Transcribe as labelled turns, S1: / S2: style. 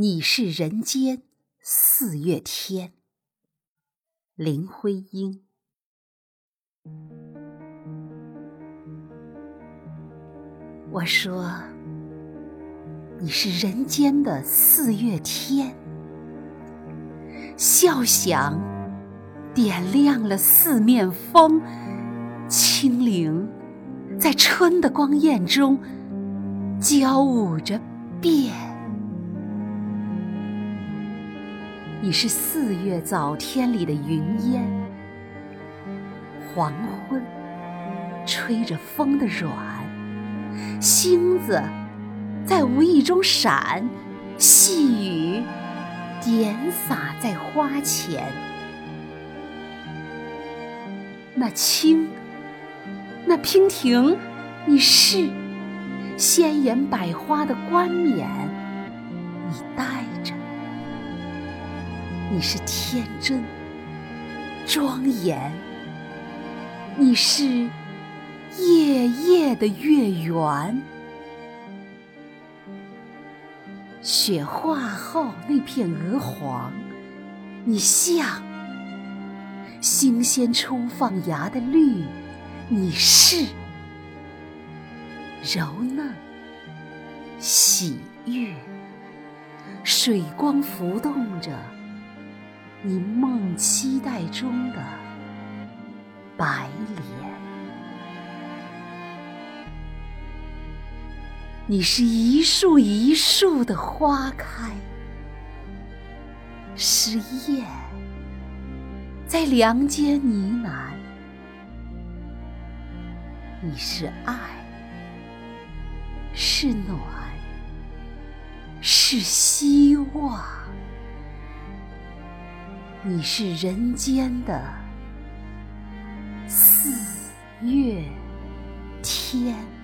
S1: 你是人间四月天，林徽因。我说，你是人间的四月天，笑响点亮了四面风，清灵在春的光艳中交舞着变。你是四月早天里的云烟，黄昏吹着风的软，星子在无意中闪，细雨点洒在花前。那青，那娉婷，你是鲜艳百花的冠冕，你戴着。你是天真庄严，你是夜夜的月圆。雪化后那片鹅黄，你像新鲜初放芽的绿，你是柔嫩喜悦，水光浮动着。你梦期待中的白莲，你是一树一树的花开，是燕在梁间呢喃，你是爱，是暖，是希望。你是人间的四月天。